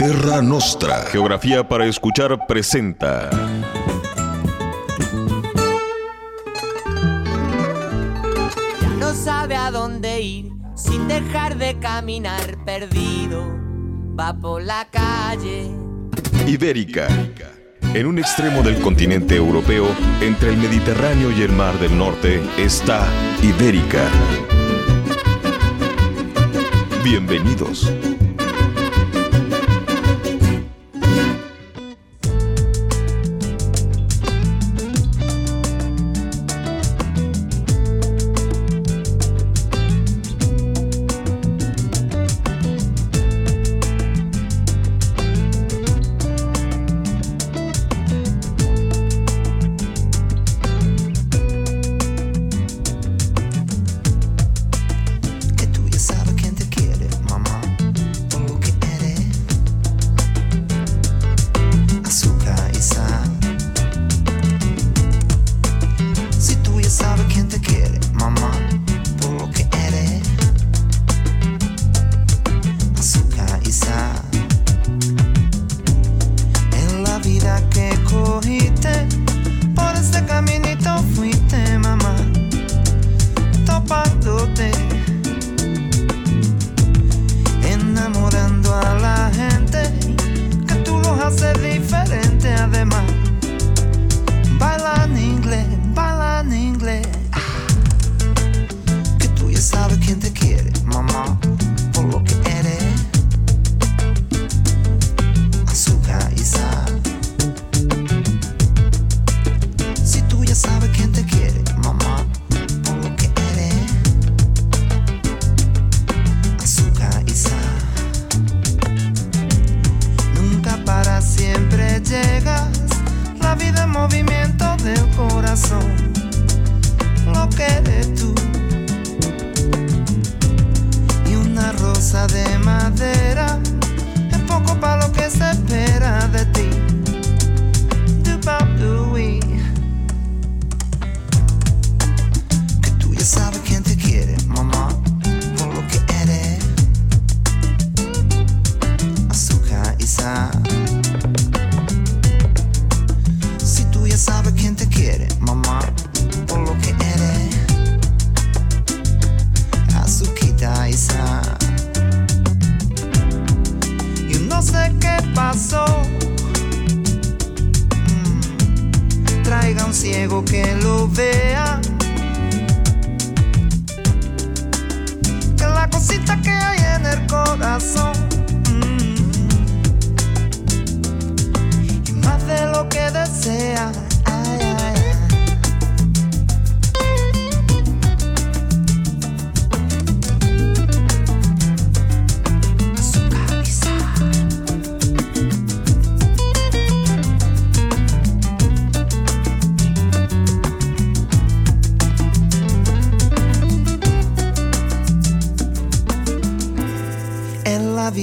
Terra Nostra. Geografía para escuchar presenta. Ya no sabe a dónde ir sin dejar de caminar perdido. Va por la calle. Ibérica. En un extremo del continente europeo, entre el Mediterráneo y el Mar del Norte, está Ibérica. Bienvenidos.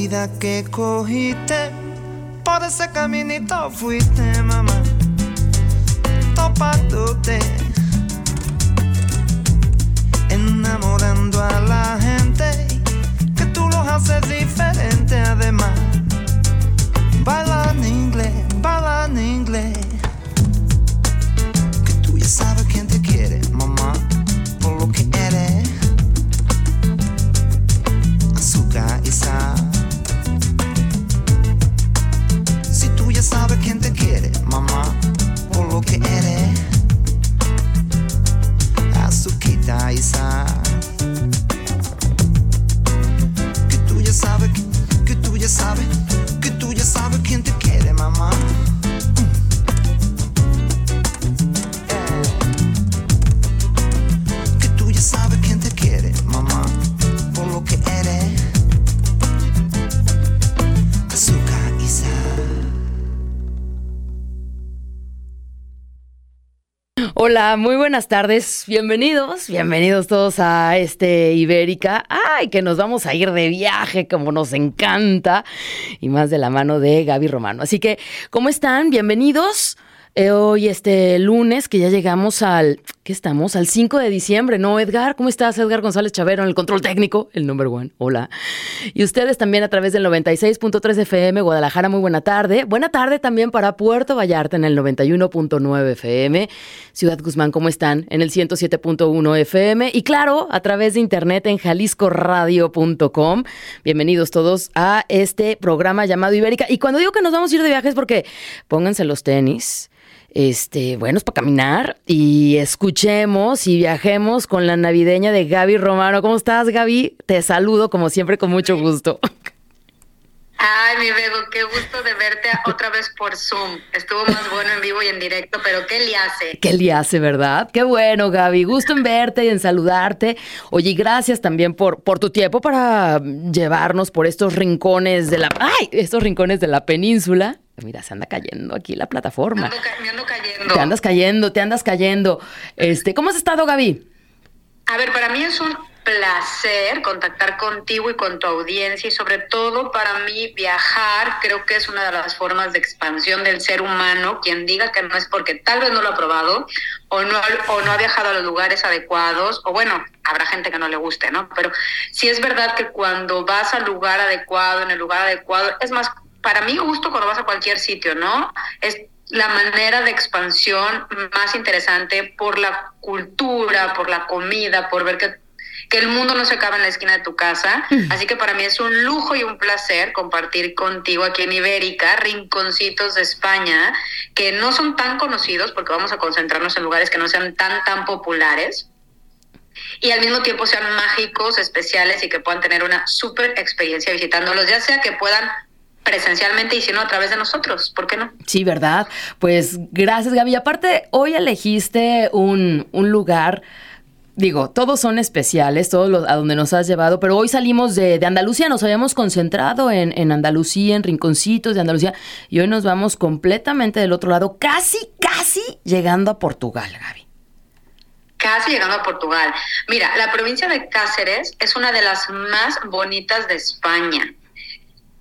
vida que cogiste, por ese caminito fuiste, mamá, topándote, enamorando a la gente, que tú los haces diferente además, bailando. Hola, muy buenas tardes. Bienvenidos, bienvenidos todos a este Ibérica. Ay, que nos vamos a ir de viaje como nos encanta y más de la mano de Gaby Romano. Así que, ¿cómo están? Bienvenidos eh, hoy este lunes, que ya llegamos al, ¿qué estamos? Al 5 de diciembre, ¿no, Edgar? ¿Cómo estás, Edgar González Chavero, en el control técnico, el number one? Hola. Y ustedes también a través del 96.3 FM, Guadalajara, muy buena tarde. Buena tarde también para Puerto Vallarta en el 91.9 FM. Ciudad Guzmán, ¿cómo están? En el 107.1 FM. Y claro, a través de internet en jaliscoradio.com. Bienvenidos todos a este programa llamado Ibérica. Y cuando digo que nos vamos a ir de viajes, porque pónganse los tenis este, bueno, es para caminar y escuchemos y viajemos con la navideña de Gaby Romano. ¿Cómo estás, Gaby? Te saludo como siempre con mucho gusto. Ay, mi Bego, qué gusto de verte otra vez por Zoom. Estuvo más bueno en vivo y en directo, pero ¿qué le hace? ¿Qué le hace, verdad? Qué bueno, Gaby. Gusto en verte y en saludarte. Oye, gracias también por, por tu tiempo para llevarnos por estos rincones de la... ¡Ay! Estos rincones de la península Mira, se anda cayendo aquí la plataforma. me ando cayendo. Te andas cayendo, te andas cayendo. Este, ¿cómo has estado, Gaby? A ver, para mí es un placer contactar contigo y con tu audiencia y sobre todo para mí viajar creo que es una de las formas de expansión del ser humano. Quien diga que no es porque tal vez no lo ha probado o no, o no ha viajado a los lugares adecuados o bueno, habrá gente que no le guste, ¿no? Pero sí es verdad que cuando vas al lugar adecuado, en el lugar adecuado, es más para mí gusto cuando vas a cualquier sitio, ¿no? Es la manera de expansión más interesante por la cultura, por la comida, por ver que, que el mundo no se acaba en la esquina de tu casa. Mm. Así que para mí es un lujo y un placer compartir contigo aquí en Ibérica rinconcitos de España que no son tan conocidos porque vamos a concentrarnos en lugares que no sean tan, tan populares y al mismo tiempo sean mágicos, especiales y que puedan tener una súper experiencia visitándolos, ya sea que puedan presencialmente y si no a través de nosotros, ¿por qué no? Sí, ¿verdad? Pues gracias Gaby. Aparte, hoy elegiste un, un lugar digo, todos son especiales, todos a donde nos has llevado, pero hoy salimos de, de Andalucía, nos habíamos concentrado en, en, Andalucía, en rinconcitos de Andalucía, y hoy nos vamos completamente del otro lado, casi, casi llegando a Portugal, Gaby. Casi llegando a Portugal. Mira, la provincia de Cáceres es una de las más bonitas de España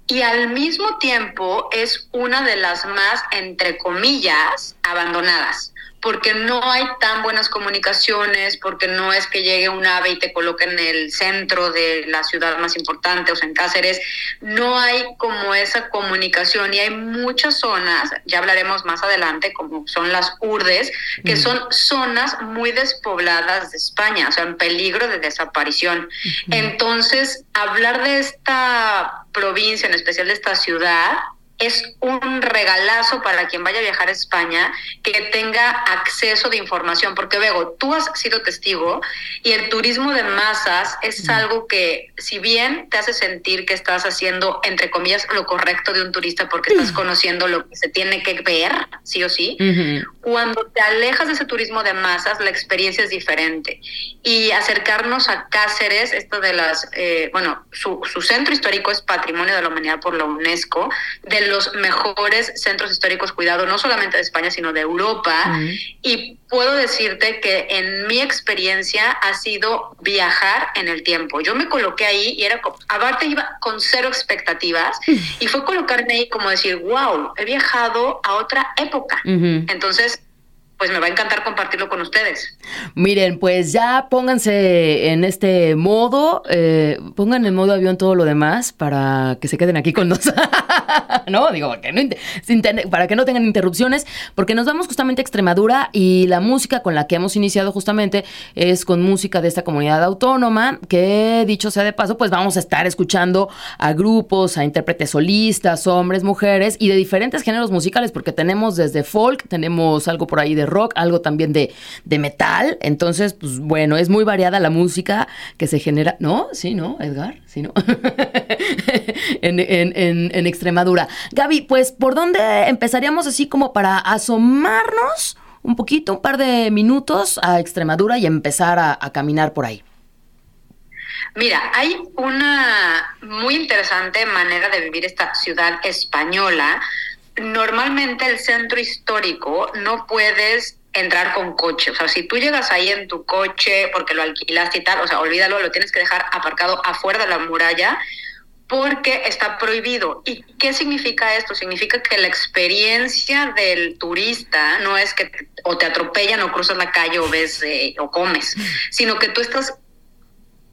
y al mismo tiempo es una de las más, entre comillas, abandonadas porque no hay tan buenas comunicaciones, porque no es que llegue un ave y te coloque en el centro de la ciudad más importante, o sea, en Cáceres, no hay como esa comunicación. Y hay muchas zonas, ya hablaremos más adelante, como son las urdes, que son zonas muy despobladas de España, o sea, en peligro de desaparición. Entonces, hablar de esta provincia, en especial de esta ciudad, es un regalazo para quien vaya a viajar a España que tenga acceso de información, porque Bego, tú has sido testigo y el turismo de masas es algo que si bien te hace sentir que estás haciendo, entre comillas, lo correcto de un turista porque estás conociendo lo que se tiene que ver, sí o sí, cuando te alejas de ese turismo de masas, la experiencia es diferente. Y acercarnos a Cáceres, esto de las, eh, bueno, su, su centro histórico es Patrimonio de la Humanidad por la UNESCO, de los mejores centros históricos cuidados, no solamente de España, sino de Europa. Y puedo decirte que en mi experiencia ha sido viajar en el tiempo. Yo me coloqué ahí y era, aparte iba con cero expectativas y fue colocarme ahí como decir, wow, he viajado a otra época. Entonces, pues me va a encantar compartirlo con ustedes. Miren, pues ya pónganse en este modo, eh, pongan en modo avión todo lo demás para que se queden aquí con nosotros. no, digo, para que no, para que no tengan interrupciones, porque nos vamos justamente a Extremadura y la música con la que hemos iniciado justamente es con música de esta comunidad autónoma, que dicho sea de paso, pues vamos a estar escuchando a grupos, a intérpretes solistas, hombres, mujeres y de diferentes géneros musicales, porque tenemos desde folk, tenemos algo por ahí de rock, algo también de, de metal. Entonces, pues bueno, es muy variada la música que se genera. ¿No? Sí, ¿no, Edgar? Sí, ¿no? en, en, en, Extremadura. Gaby, pues, ¿por dónde empezaríamos así como para asomarnos un poquito, un par de minutos a Extremadura y empezar a caminar por ahí? Mira, hay una muy interesante manera de vivir esta ciudad española normalmente el centro histórico no puedes entrar con coche. O sea, si tú llegas ahí en tu coche porque lo alquilaste y tal, o sea, olvídalo, lo tienes que dejar aparcado afuera de la muralla porque está prohibido. ¿Y qué significa esto? Significa que la experiencia del turista no es que o te atropellan o cruzas la calle o ves eh, o comes, sino que tú estás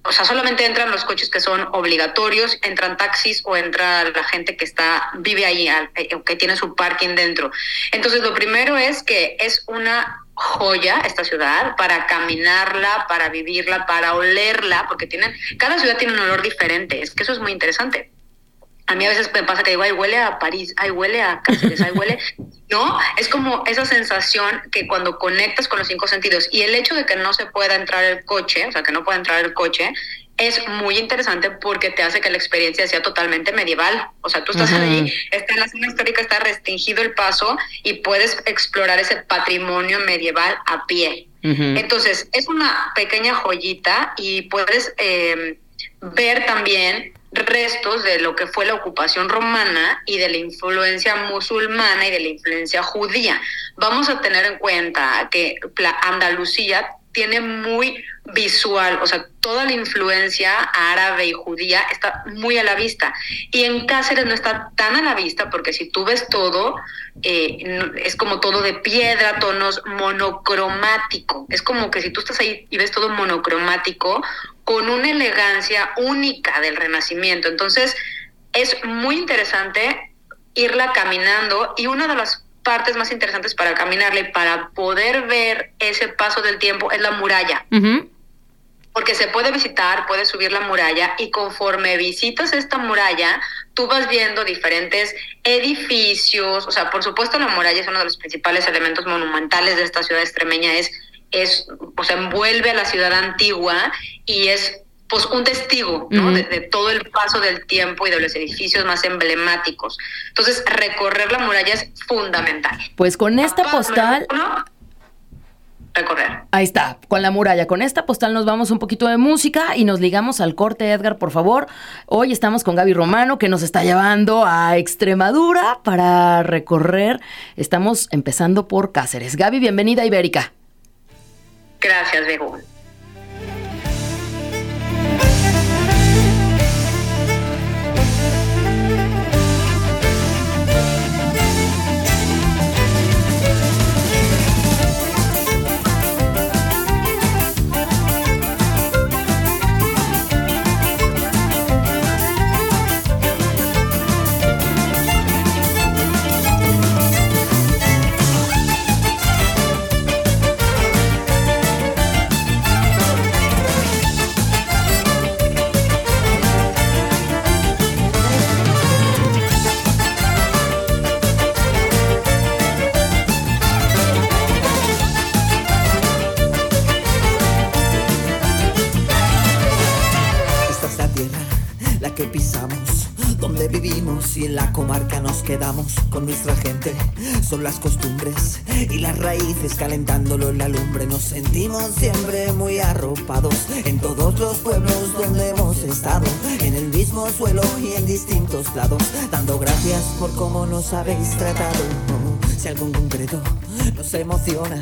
o sea, solamente entran los coches que son obligatorios, entran taxis o entra la gente que está vive ahí eh, o que tiene su parking dentro. Entonces, lo primero es que es una joya esta ciudad para caminarla, para vivirla, para olerla, porque tienen cada ciudad tiene un olor diferente. Es que eso es muy interesante. A mí a veces me pasa que digo, ay, huele a París, ay, huele a Cáceres, ay, huele. No, es como esa sensación que cuando conectas con los cinco sentidos y el hecho de que no se pueda entrar el coche, o sea, que no pueda entrar el coche, es muy interesante porque te hace que la experiencia sea totalmente medieval. O sea, tú estás ahí, está en la zona histórica, está restringido el paso y puedes explorar ese patrimonio medieval a pie. Entonces, es una pequeña joyita y puedes eh, ver también restos de lo que fue la ocupación romana y de la influencia musulmana y de la influencia judía. Vamos a tener en cuenta que Andalucía tiene muy visual, o sea, toda la influencia árabe y judía está muy a la vista. Y en Cáceres no está tan a la vista porque si tú ves todo, eh, es como todo de piedra, tonos monocromático. Es como que si tú estás ahí y ves todo monocromático, con una elegancia única del Renacimiento. Entonces, es muy interesante irla caminando y una de las partes más interesantes para caminarle, para poder ver ese paso del tiempo, es la muralla. Porque se puede visitar, puedes subir la muralla y conforme visitas esta muralla, tú vas viendo diferentes edificios, o sea, por supuesto la muralla es uno de los principales elementos monumentales de esta ciudad extremeña, es es, o sea, envuelve a la ciudad antigua y es pues un testigo ¿no? de, todo el paso del tiempo y de los edificios más emblemáticos. Entonces, recorrer la muralla es fundamental. Pues con esta postal... recorrer. Ahí está, con la muralla. Con esta postal nos vamos un poquito de música y nos ligamos al corte, Edgar, por favor. Hoy estamos con Gaby Romano, que nos está llevando a Extremadura para recorrer. Estamos empezando por Cáceres. Gaby, bienvenida a Ibérica. Gracias, Bego. Quedamos con nuestra gente. Son las costumbres y las raíces calentándolo en la lumbre. Nos sentimos siempre muy arropados en todos los pueblos donde hemos estado. En el mismo suelo y en distintos lados. Dando gracias por cómo nos habéis tratado. Si algo en concreto nos emociona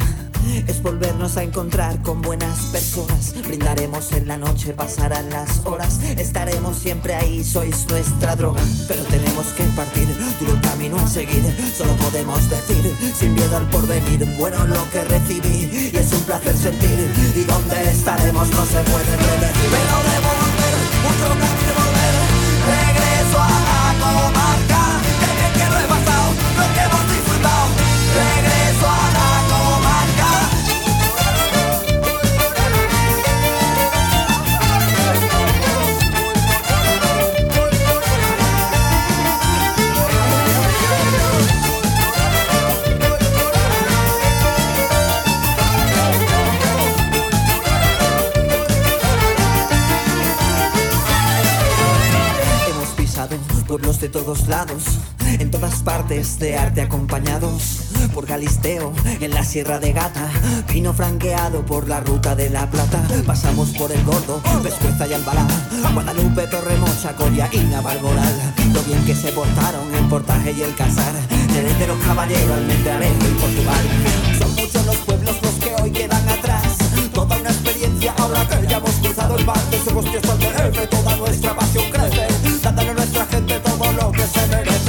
es volvernos a encontrar con buenas personas. Brindaremos en la noche, pasarán las horas, estaremos siempre ahí, sois nuestra droga. Pero tenemos que partir, duro camino a seguir, solo podemos decir, sin miedo al porvenir, bueno lo que recibí, y es un placer sentir, y dónde estaremos no se puede predecir. Pero debo volver, otro camino en todas partes de arte acompañados por Galisteo, en la Sierra de Gata, vino franqueado por la ruta de la Plata. Pasamos por el Gordo, Pescueza y Albalá, Guadalupe, Torremocha, Coria y Navalmoral. Lo bien que se portaron el portaje y el casar, desde los caballeros al Mediterráneo y Portugal. Son muchos los pueblos los que hoy quedan atrás, ahora que ya hemos cruzado el mar Nos hemos puesto al toda nuestra pasión crece. Dándole a nuestra gente todo lo que se merece.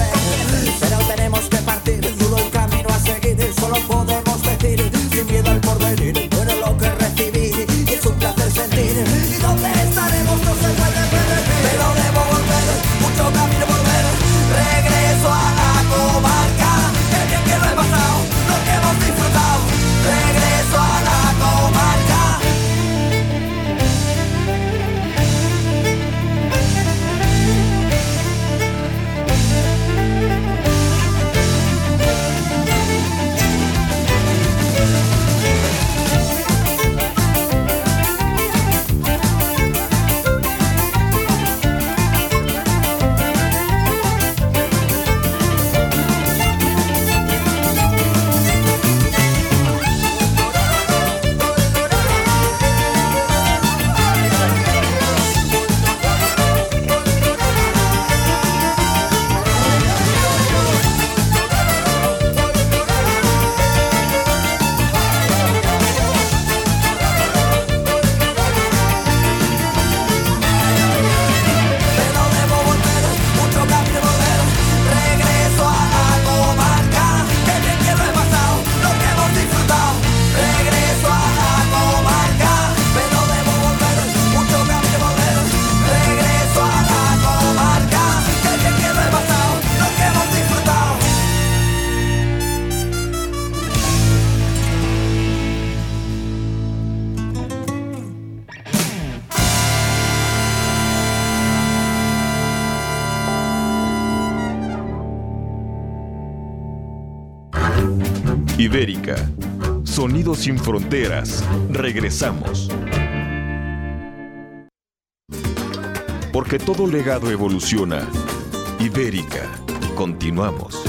Fronteras. Regresamos. Porque todo legado evoluciona. Ibérica. Continuamos.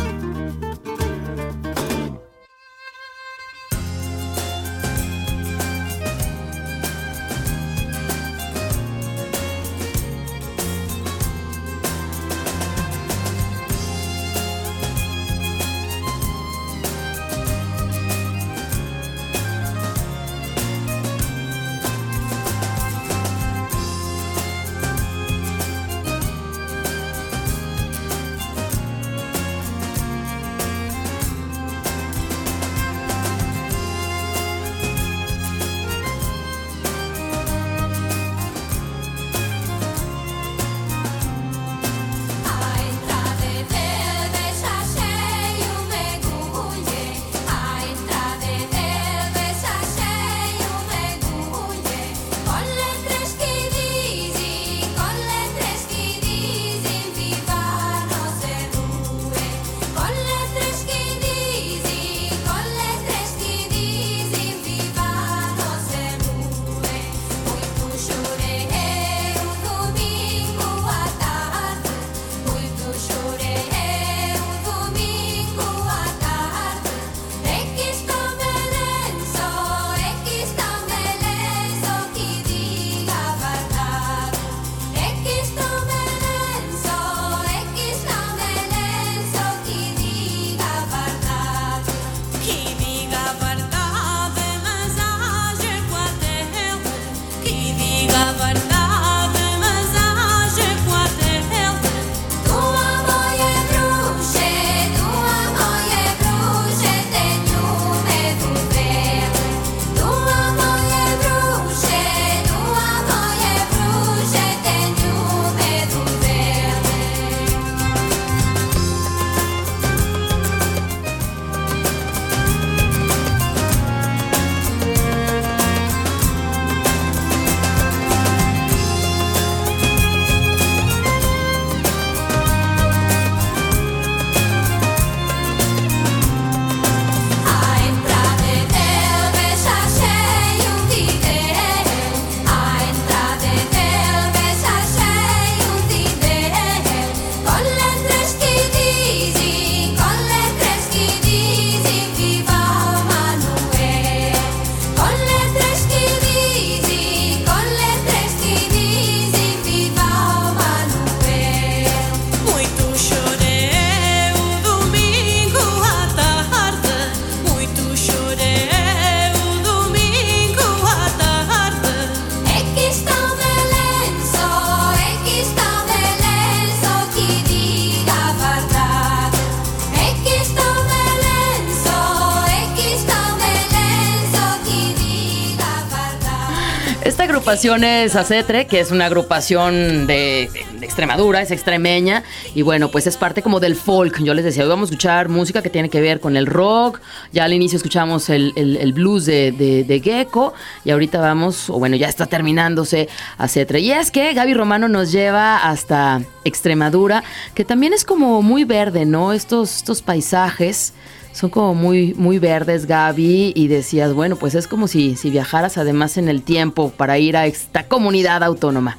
Agrupación es ACETRE, que es una agrupación de, Extremadura, es extremeña, y bueno, pues es parte como del folk. Yo les decía, hoy vamos a escuchar música que tiene que ver con el rock, ya al inicio escuchamos el, el, blues de, de, Gecko, y ahorita vamos, o bueno, ya está terminándose ACETRE. Y es que Gaby Romano nos lleva hasta Extremadura, que también es como muy verde, ¿no? Estos, estos paisajes son como muy, muy verdes, Gaby, y decías, bueno, pues es como si, si viajaras además en el tiempo para ir a esta comunidad autónoma.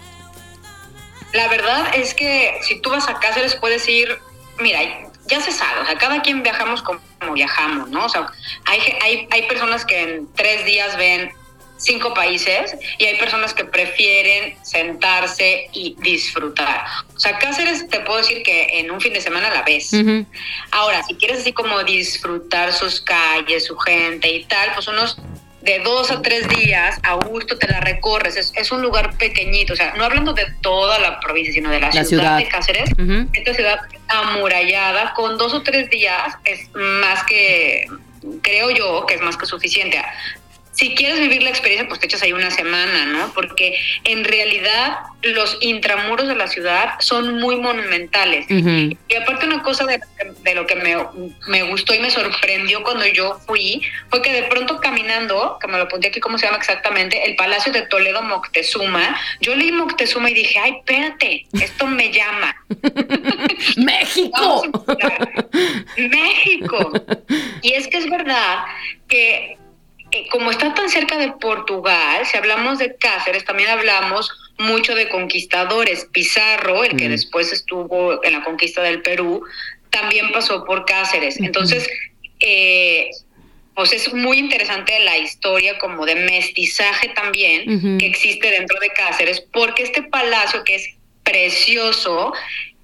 La verdad es que si tú vas a Cáceres puedes ir, mira, ya se sabe, o sea, cada quien viajamos como, viajamos, ¿no? O sea, hay, hay, hay personas que en tres días ven cinco países y hay personas que prefieren sentarse y disfrutar. O sea, Cáceres te puedo decir que en un fin de semana la ves. Uh -huh. Ahora, si quieres así como disfrutar sus calles, su gente y tal, pues unos de dos a tres días a gusto te la recorres. Es, es un lugar pequeñito, o sea, no hablando de toda la provincia, sino de la, La ciudad, ciudad. de Cáceres. Uh -huh. Esta ciudad amurallada, con dos o tres días es más que, creo yo, que es más que suficiente. Si quieres vivir la experiencia, pues te echas ahí una semana, ¿no? Porque en realidad los intramuros de la ciudad son muy monumentales. Y aparte una cosa de, lo que me, me, gustó y me sorprendió cuando yo fui, fue que de pronto caminando, que me lo apunté aquí cómo se llama exactamente, el Palacio de Toledo Moctezuma, yo leí Moctezuma y dije, ay, espérate, esto me llama. México. México. Y es que es verdad que eh, como está tan cerca de Portugal, si hablamos de Cáceres, también hablamos mucho de conquistadores. Pizarro, el que después estuvo en la conquista del Perú, también pasó por Cáceres. Entonces, eh, pues es muy interesante la historia como de mestizaje también que existe dentro de Cáceres, porque este palacio que es precioso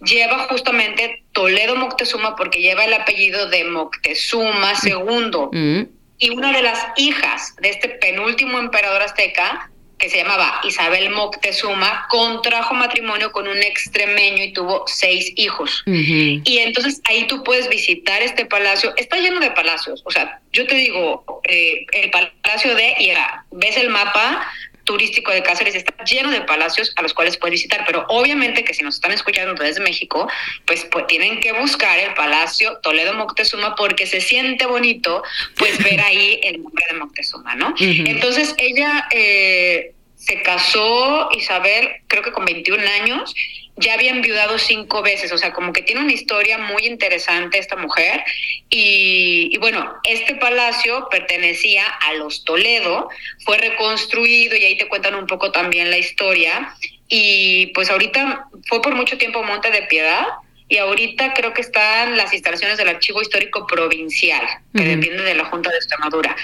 lleva justamente Toledo Moctezuma porque lleva el apellido de Moctezuma II y una de las hijas de este penúltimo emperador azteca, que se llamaba Isabel Moctezuma, contrajo matrimonio con un extremeño y tuvo seis hijos. Y entonces ahí tú puedes visitar este palacio. Está lleno de palacios. O sea, yo te digo, eh, el palacio de Ira, ves el mapa, turístico de Cáceres está lleno de palacios a los cuales puedes visitar, pero obviamente que si nos están escuchando desde México, pues, pues tienen que buscar el Palacio Toledo Moctezuma porque se siente bonito pues ver ahí el nombre de Moctezuma, ¿no? Entonces ella eh, se casó, Isabel, creo que con 21 años, ya había enviudado cinco veces, o sea, como que tiene una historia muy interesante esta mujer. Y, bueno, este palacio pertenecía a los Toledo, fue reconstruido y ahí te cuentan un poco también la historia. Y pues ahorita fue por mucho tiempo Monte de Piedad y ahorita creo que están las instalaciones del Archivo Histórico Provincial, que depende de la Junta de Extremadura.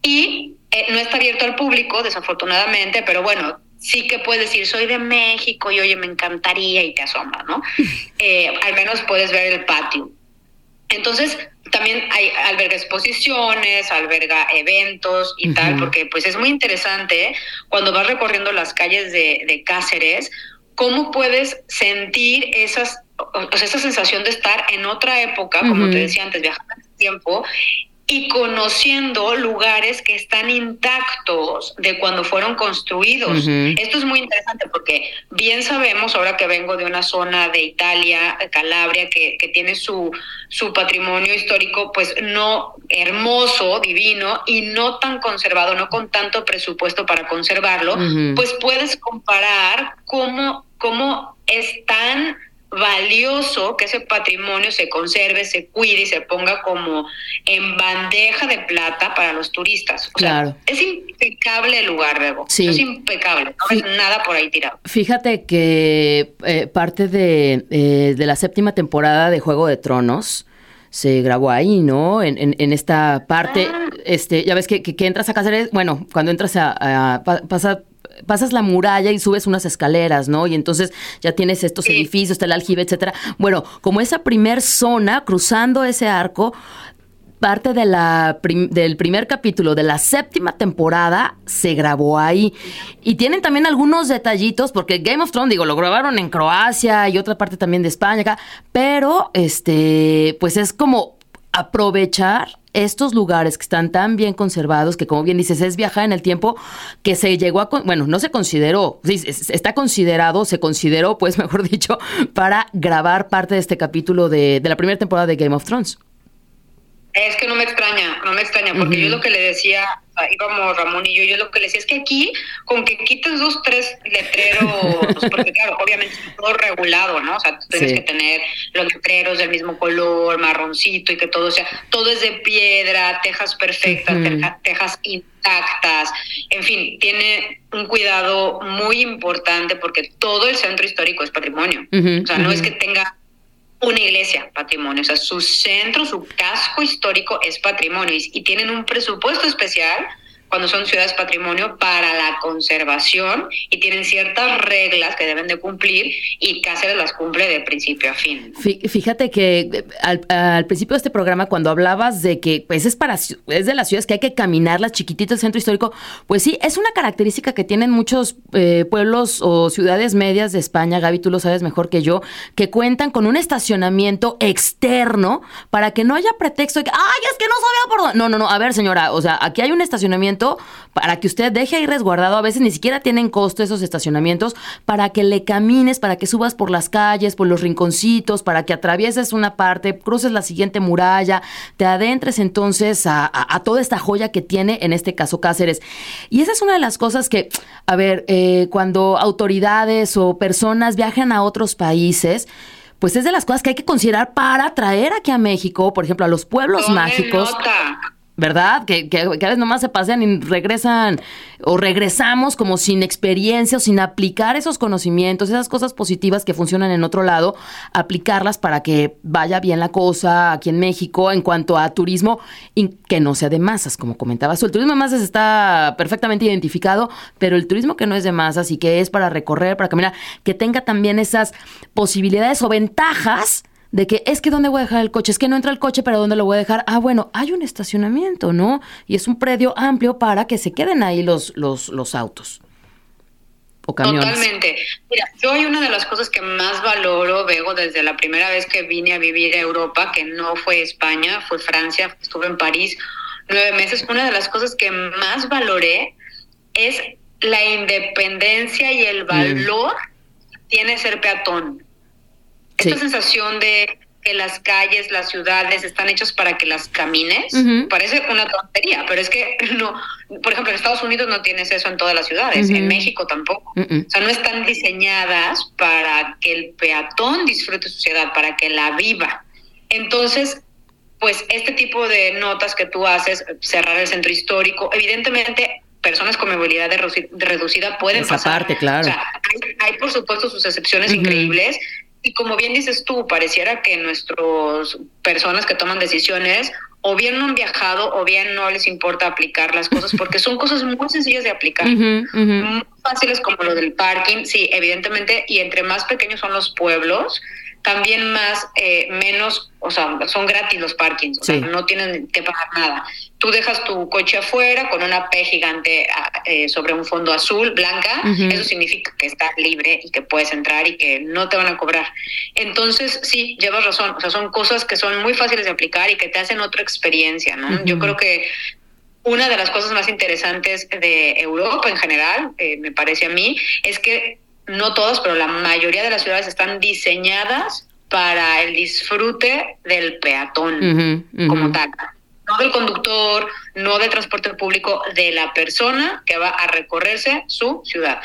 Y eh, no está abierto al público, desafortunadamente, pero bueno, sí que puedes decir, soy de México y oye, me encantaría y te asombra, ¿no? Eh, al menos puedes ver el patio. Entonces, también hay, alberga exposiciones, alberga eventos y tal, porque pues es muy interesante cuando vas recorriendo las calles de, de Cáceres, cómo puedes sentir esas, o sea, esa sensación de estar en otra época, como te decía antes, viajando en el tiempo, y conociendo lugares que están intactos de cuando fueron construidos. Esto es muy interesante porque bien sabemos, ahora que vengo de una zona de Italia, Calabria, que, que tiene su, su patrimonio histórico, pues no hermoso, divino y no tan conservado, no con tanto presupuesto para conservarlo, pues puedes comparar cómo, cómo es tan valioso que ese patrimonio se conserve, se cuide y se ponga como en bandeja de plata para los turistas. claro. es impecable el lugar, Bebo. Sí. Es impecable, no hay nada por ahí tirado. Fíjate que eh, parte de, eh, de la séptima temporada de Juego de Tronos se grabó ahí, ¿no? En, en, esta parte, ah. este, ya ves que, que, entras a Cáceres, bueno, cuando entras a, a pasa pasas la muralla y subes unas escaleras, ¿no? Y entonces ya tienes estos edificios, está el aljibe, etcétera. Bueno, como esa primer zona, cruzando ese arco, parte de la del primer capítulo de la séptima temporada se grabó ahí. Y tienen también algunos detallitos, porque Game of Thrones, digo, lo grabaron en Croacia y otra parte también de España acá, pero este, pues es como aprovechar estos lugares que están tan bien conservados, que como bien dices, es viajar en el tiempo, que se llegó a, bueno, no se consideró, está considerado, se consideró, pues mejor dicho, para grabar parte de este capítulo de, de la primera temporada de Game of Thrones. Es que no me extraña, no me extraña, porque yo lo que le decía, íbamos Ramón y yo, yo lo que le decía es que aquí, con que quites dos, tres letreros, porque claro, obviamente es todo regulado, ¿no? O sea, tienes que tener los letreros del mismo color, marroncito y que todo sea, todo es de piedra, tejas perfectas, tejas intactas, en fin, tiene un cuidado muy importante porque todo el centro histórico es patrimonio. o sea, no es que tenga una iglesia patrimonio, o sea, su centro, su casco histórico es patrimonio. Y, y tienen un presupuesto especial cuando son ciudades patrimonio para la conservación y tienen ciertas reglas que deben de cumplir y Cáceres las cumple de principio a fin. Fíjate que eh, al, principio de este programa cuando hablabas de que pues es para es de las ciudades que hay que caminar las chiquititas centro histórico, pues sí, es una característica que tienen muchos eh, pueblos o ciudades medias de España, Gaby, tú lo sabes mejor que yo, que cuentan con un estacionamiento externo para que no haya pretexto de que, ay, es que no sabía por dónde. No, no, no, a ver señora, o sea, aquí hay un estacionamiento para que usted deje ahí resguardado. A veces ni siquiera tienen costo esos estacionamientos para que le camines, para que subas por las calles, por los rinconcitos, para que atravieses una parte, cruces la siguiente muralla, te adentres entonces a, toda esta joya que tiene, en este caso Cáceres. Y esa es una de las cosas que, a ver, eh, cuando autoridades o personas viajan a otros países, pues es de las cosas que hay que considerar para traer aquí a México, por ejemplo, a los pueblos mágicos. ¿Verdad? Que, que, a veces nomás se pasean y regresan o regresamos como sin experiencia o sin aplicar esos conocimientos, esas cosas positivas que funcionan en otro lado, aplicarlas para que vaya bien la cosa aquí en México en cuanto a turismo y que no sea de masas, como comentabas. El turismo de masas está perfectamente identificado, pero el turismo que no es de masas y que es para recorrer, para caminar, que tenga también esas posibilidades o ventajas de que es que dónde voy a dejar el coche, es que no entra el coche, pero ¿dónde lo voy a dejar? Ah, bueno, hay un estacionamiento, ¿no? Y es un predio amplio para que se queden ahí los, los, los autos. O camiones. Totalmente. Mira, yo hay una de las cosas que más valoro, Vego, desde la primera vez que vine a vivir a Europa, que no fue España, fue Francia, estuve en París nueve meses, una de las cosas que más valoré es la independencia y el mm. valor que tiene ser peatón. Esta sensación de que las calles, las ciudades están hechas para que las camines, parece una tontería, pero es que no, por ejemplo, en Estados Unidos no tienes eso en todas las ciudades, en México tampoco. O sea, no están diseñadas para que el peatón disfrute su ciudad, para que la viva. Entonces, pues este tipo de notas que tú haces, cerrar el centro histórico, evidentemente personas con movilidad reducida pueden pasar. claro. O sea, hay, por supuesto sus excepciones increíbles, y como bien dices tú, pareciera que nuestras personas que toman decisiones o bien no han viajado o bien no les importa aplicar las cosas porque son cosas muy sencillas de aplicar, muy fáciles como lo del parking, sí, evidentemente, y entre más pequeños son los pueblos, también más, eh, menos, o sea, son gratis los parkings, o sea, no tienen que pagar nada. Tú dejas tu coche afuera con una P gigante ah, eh, sobre un fondo azul, blanca, eso significa que está libre y que puedes entrar y que no te van a cobrar. Entonces, sí, llevas razón, o sea, son cosas que son muy fáciles de aplicar y que te hacen otra experiencia, ¿no? Yo creo que una de las cosas más interesantes de Europa en general, eh, me parece a mí, es que no todas, pero la mayoría de las ciudades están diseñadas para el disfrute del peatón como tal. No del conductor, no del transporte público, de la persona que va a recorrerse su ciudad.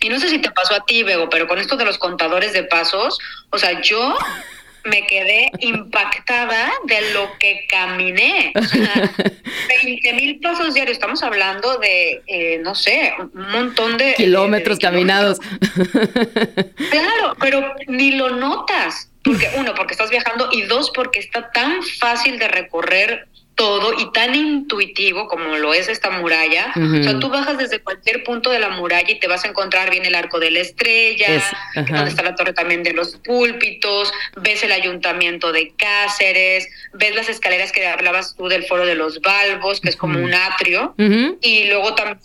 Y no sé si te pasó a ti, Bego, pero con esto de los contadores de pasos, o sea, yo me quedé impactada de lo que caminé. O sea, 20 mil pasos diarios. Estamos hablando de, eh, no sé, un montón de... Kilómetros caminados. Claro, pero ni lo notas. Porque uno, porque estás viajando y dos, porque está tan fácil de recorrer todo y tan intuitivo como lo es esta muralla. O sea, tú bajas desde cualquier punto de la muralla y te vas a encontrar bien el arco de la estrella, donde está la torre también de los púlpitos, ves el ayuntamiento de Cáceres, ves las escaleras que hablabas tú del foro de los Balbos, que es como un atrio, y luego también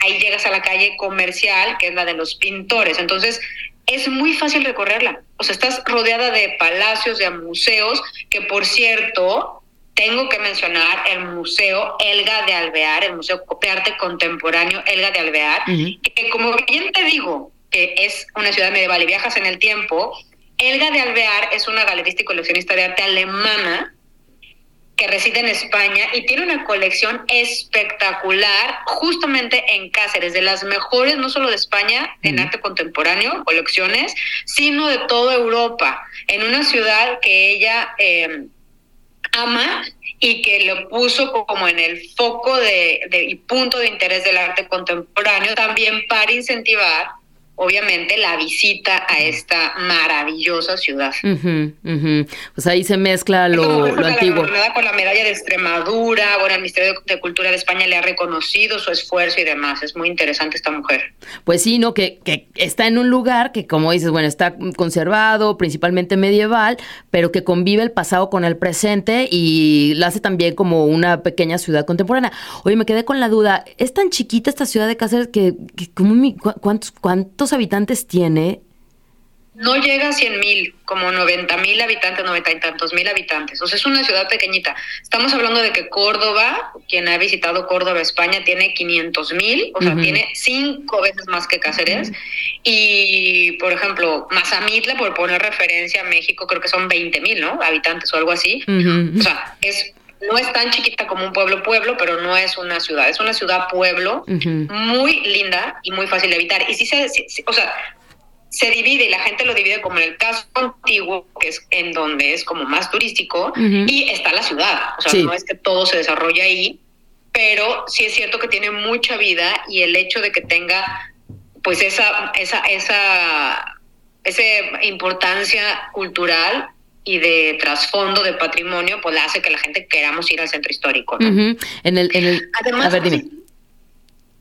ahí llegas a la calle comercial, que es la de los pintores. Entonces, es muy fácil recorrerla. O sea, estás rodeada de palacios, de museos, que por cierto, tengo que mencionar el Museo Elga de Alvear, el Museo de Arte Contemporáneo Elga de Alvear, que como bien te digo, que es una ciudad medieval y viajas en el tiempo, Elga de Alvear es una galerista y coleccionista de arte alemana que reside en España y tiene una colección espectacular justamente en Cáceres, de las mejores no solo de España en arte contemporáneo, colecciones, sino de toda Europa, en una ciudad que ella... Eh, ama y que lo puso como en el foco de, y punto de interés del arte contemporáneo también para incentivar obviamente la visita a esta maravillosa ciudad. Pues ahí se mezcla lo, antiguo. La con la medalla de Extremadura, bueno, el Ministerio de Cultura de España le ha reconocido su esfuerzo y demás. Es muy interesante esta mujer. Pues sí, ¿no? Que, que está en un lugar que, como dices, bueno, está conservado, principalmente medieval, pero que convive el pasado con el presente y la hace también como una pequeña ciudad contemporánea. Oye, me quedé con la duda, ¿es tan chiquita esta ciudad de Cáceres que, que como, ¿cuántos, cuántos habitantes tiene? no llega a 100 mil, como 90 mil habitantes, 90 y tantos mil habitantes. O sea, es una ciudad pequeñita. Estamos hablando de que Córdoba, quien ha visitado Córdoba, España, tiene 500 mil, o sea, tiene cinco veces más que Cáceres. Y, por ejemplo, Mazamitla, por poner referencia a México, creo que son 20 mil, ¿no? Habitantes o algo así. O sea, es no es tan chiquita como un pueblo pueblo, pero no es una ciudad, es una ciudad pueblo muy linda y muy fácil de evitar. Y sí se, o sea, se divide y la gente lo divide como en el caso antiguo, que es en donde es como más turístico, y está la ciudad. O sea, no es que todo se desarrolla ahí, pero sí es cierto que tiene mucha vida y el hecho de que tenga pues esa, esa, esa, esa importancia cultural y de trasfondo de patrimonio, pues hace que la gente queramos ir al centro histórico. En el, en el... Además, a ver, dime.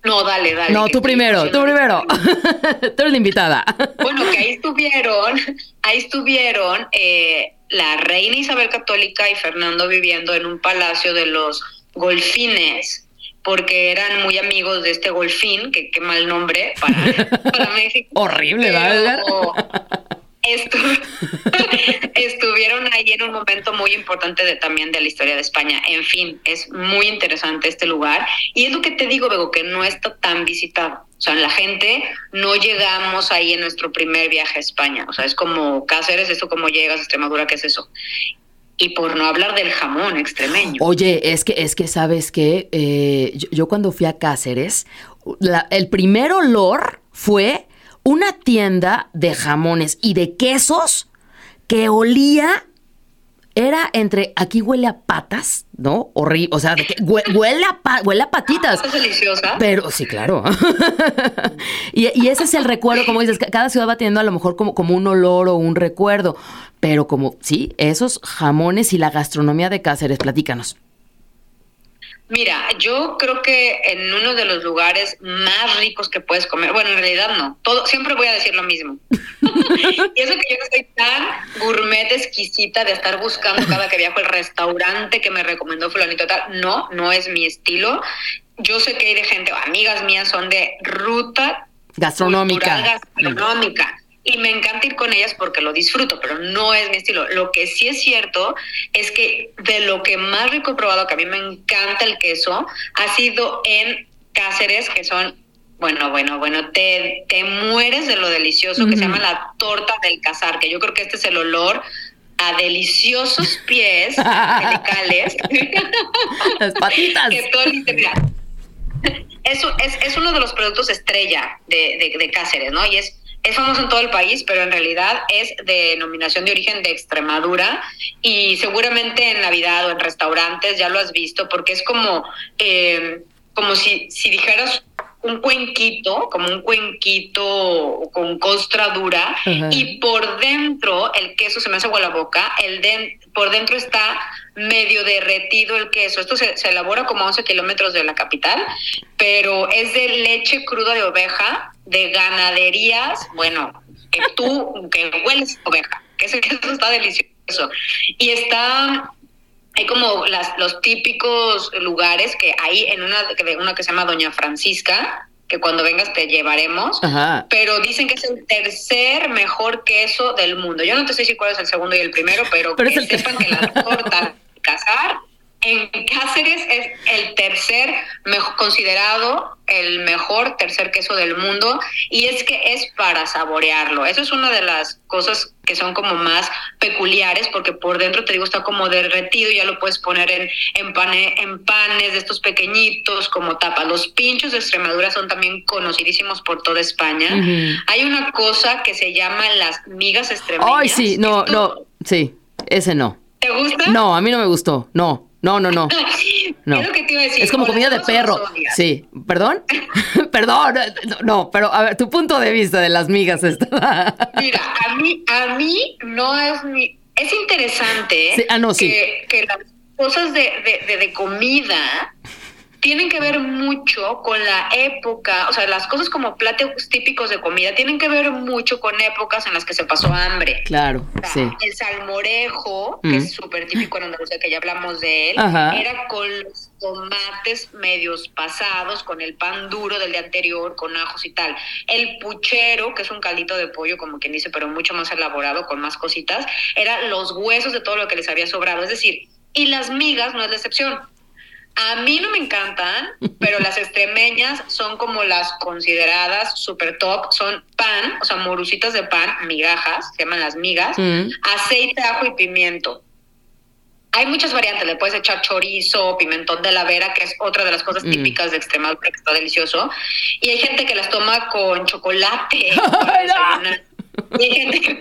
No, dale, dale. No, tú primero, tú primero. tú eres la invitada. bueno, que ahí estuvieron, ahí estuvieron eh, la reina Isabel Católica y Fernando viviendo en un palacio de los golfines porque eran muy amigos de este golfín, que qué mal nombre para, para México. Horrible, ¿verdad? estuvieron ahí en un momento muy importante de, también de la historia de España. En fin, es muy interesante este lugar. Y es lo que te digo, Bego, que no está tan visitado. O sea, la gente no llegamos ahí en nuestro primer viaje a España. O sea, es como Cáceres, esto como llegas a Extremadura, ¿qué es eso? Y por no hablar del jamón extremeño. Oye, es que, es que sabes que eh, yo, cuando fui a Cáceres, el primer olor fue una tienda de jamones y de quesos que olía era entre aquí huele a patas, ¿no? Horrible, o sea, huele, a huele a patitas. Ah, es deliciosa. Pero sí, claro. y, ese es el recuerdo, como dices, cada ciudad va teniendo a lo mejor como, como un olor o un recuerdo, pero como sí, esos jamones y la gastronomía de Cáceres, platícanos. Mira, yo creo que en uno de los lugares más ricos que puedes comer, bueno, en realidad no, todo, siempre voy a decir lo mismo. y eso que yo no soy tan gourmet exquisita de estar buscando cada que viajo el restaurante que me recomendó fulanito tal, no, no es mi estilo. Yo sé que hay de gente, amigas mías son de ruta gastronómica. Gastronómica y me encanta ir con ellas porque lo disfruto, pero no es mi estilo. Lo que sí es cierto es que de lo que más rico he probado, que a mí me encanta el queso, ha sido en Cáceres, que son bueno, bueno, bueno, te, te mueres de lo delicioso que se llama la torta del cazar, que yo creo que este es el olor a deliciosos pies delicales. Las patitas. que todo es, es, uno de los productos estrella de, de, de Cáceres, ¿no? Y es es famoso en todo el país, pero en realidad es de denominación de origen de Extremadura y seguramente en Navidad o en restaurantes ya lo has visto porque es como, eh, como si, si dijeras un cuenquito, como un cuenquito con costra dura, y por dentro el queso se me hace agua la boca, el por dentro está medio derretido el queso. Esto se, se elabora como a 11 kilómetros de la capital, pero es de leche cruda de oveja, de ganaderías, bueno, que tú, que hueles oveja, que ese queso está delicioso. Y está hay como las, los típicos lugares que hay en una, una que se llama Doña Francisca, que cuando vengas te llevaremos, pero dicen que es el tercer mejor queso del mundo. Yo no te sé si cuál es el segundo y el primero, pero, que sepan que la torta casar en Cáceres es el tercer mejor, considerado el mejor tercer queso del mundo y es que es para saborearlo. Eso es una de las cosas que son como más peculiares porque por dentro te digo está como derretido, ya lo puedes poner en, en, en panes de estos pequeñitos como tapa. Los pinchos de Extremadura son también conocidísimos por toda España. Hay una cosa que se llama las migas extremeñas. Ay, sí, no, no, sí, ese no. ¿Te gusta? No, a mí no me gustó, no. No, no, no. no. Es, que te iba a decir, es como comida de perro. Sí. ¿Perdón? Perdón. No, pero a ver, tu punto de vista de las migas está. Mira, a mí, a mí no es mi. Es interesante ah, no, que, que, las cosas de, de, de comida tienen que ver mucho con la época, o sea, las cosas como platos típicos de comida tienen que ver mucho con épocas en las que se pasó hambre. Claro, O sea, sí. El salmorejo, que Mm. es súper típico en Andalucía, que ya hablamos de él, Ajá. era con los tomates medios pasados, con el pan duro del día anterior, con ajos y tal. El puchero, que es un caldito de pollo, como quien dice, pero mucho más elaborado, con más cositas, era los huesos de todo lo que les había sobrado. Es decir, y las migas no es la excepción. A mí no me encantan, pero las extremeñas son como las consideradas super top. Son pan, o sea, morusitas de pan, migajas, se llaman las migas, Mm. aceite, ajo y pimiento. Hay muchas variantes, le puedes echar chorizo, pimentón de la vera, que es otra de las cosas Mm. típicas de Extremadura, que está delicioso. Y hay gente que las toma con chocolate.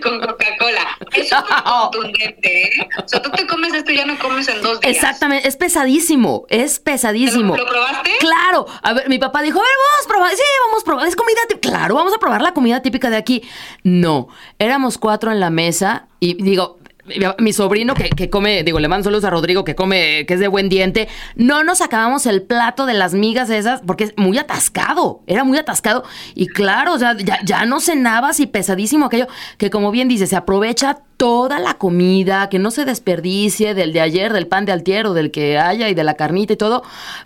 con Coca-Cola. Es súper contundente, ¿eh? O sea, tú te comes esto y ya no comes en dos días. Exactamente, es pesadísimo, es pesadísimo. ¿Lo, lo probaste? Claro, a ver, mi papá dijo, a ver, vamos a probar, sí, vamos a probar, es comida típica, claro, vamos a probar la comida típica de aquí. No, éramos cuatro en la mesa y digo, mi- sobrino que, que come, digo, le mando saludos a Rodrigo que come, que es de buen diente, no nos acabamos el plato de las migas esas porque es muy atascado, era muy atascado y claro, o sea, ya, ya no cenabas y pesadísimo aquello, que como bien dice, se aprovecha toda la comida, que no se desperdicie del de ayer, del pan de altiero, del que haya y de la carnita y todo,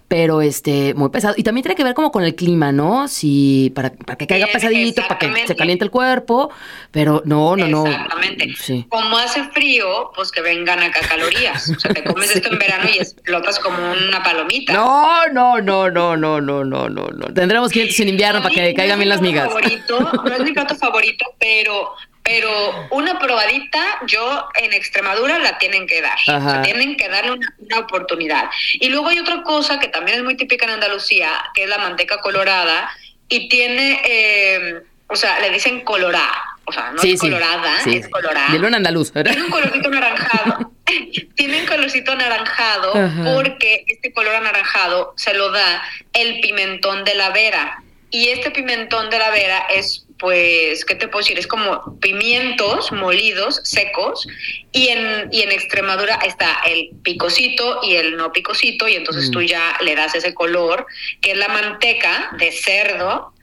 pero este, muy pesado. Y también tiene que ver como con el clima, ¿no? Si, para, para que caiga pesadito, para que se caliente el cuerpo, pero no, no, no. Exactamente. Sí. Como hace frío, pues que vengan acá calorías. O sea, te comes esto en verano y explotas como una palomita. No, no, no, no, no, no, no, no, no. Tendremos que ir sin invierno para que caigan bien las migas. Favorito, no es mi plato favorito, pero, pero una probadita, yo en Extremadura la tienen que dar. O Ajá. sea, tienen que darle una, una oportunidad. Y luego hay otra cosa que también es muy típica en Andalucía, que es la manteca colorada, y tiene, eh, o sea, le dicen colorada. O sea, no Sí, es colorada, sí. es colorada. Dilo en andaluz. ¿verdad? Tiene un colorcito anaranjado. Tiene un colorcito anaranjado Ajá. porque este color anaranjado se lo da el pimentón de la vera. Y este pimentón de la vera es, pues, ¿qué te puedo decir? Es como pimientos molidos, secos. Y en, y en Extremadura está el picocito y el no picocito. Y entonces Mm. tú ya le das ese color, que es la manteca de cerdo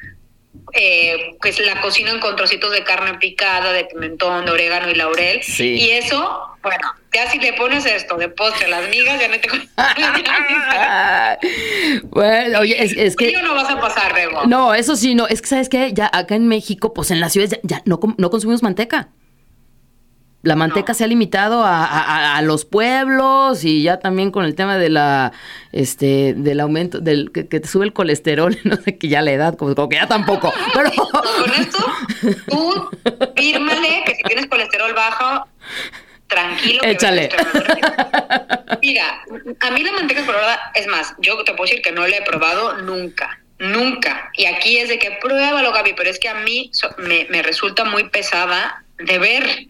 eh, que es la cocinan con trocitos de carne picada, de pimentón, de orégano y laurel. Sí. Y eso, bueno, ya si le pones esto de postre, las migas, ya no te... bueno, oye, es, es que... No vas a pasar, Rebo. No, eso sí, no. Es que, ¿sabes qué? Ya acá en México, pues en las ciudades ya, ya no, no consumimos manteca. La manteca No. se ha limitado a, a- a los pueblos y ya también con el tema de la, este, del aumento, del que, que te sube el colesterol, no sé, que ya la edad, como, como que ya tampoco. Pero, con esto, tú fírmale que si tienes colesterol bajo, tranquilo. Échale. Mira, a mí la manteca colorada, es más, yo te puedo decir que no la he probado nunca. Nunca. Y aquí es de que pruébalo, Gaby, pero es que a mí so- me, me resulta muy pesada de ver.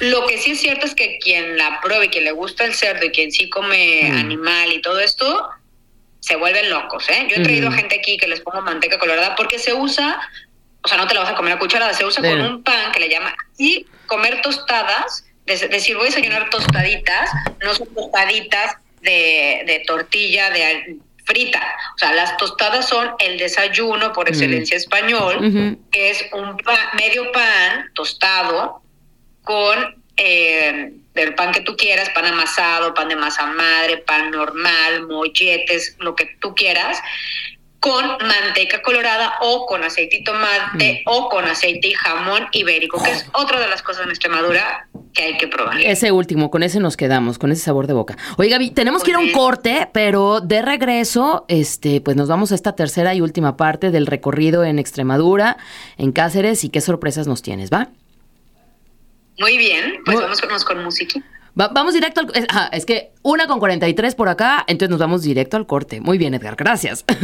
Lo que sí es cierto es que quien la pruebe, quien le gusta el cerdo y quien sí come Mm. animal y todo esto, se vuelven locos, ¿eh? Yo he traído Mm. gente aquí que les pongo manteca colorada porque se usa, o sea, no te la vas a comer a cucharada, se usa con un pan que le llama y comer tostadas, de- decir voy a desayunar tostaditas, no son tostaditas de, de tortilla, de frita. O sea, las tostadas son el desayuno por excelencia español, que es un medio pan tostado con eh, del pan que tú quieras, pan amasado, pan de masa madre, pan normal, molletes, lo que tú quieras, con manteca colorada o con aceite y tomate o con aceite y jamón ibérico, que es otra de las cosas en Extremadura que hay que probar. ese último, con ese nos quedamos, con ese sabor de boca. Oye, Gaby, tenemos que ir a un corte, pero de regreso, este, pues nos vamos a esta tercera y última parte del recorrido en Extremadura, en Cáceres, y qué sorpresas nos tienes, ¿va? Muy bien, pues Muy- vamos con, con música. Va- vamos directo al... Es, ajá, es que una con 43 por acá, entonces nos vamos directo al corte. Muy bien, Edgar, gracias.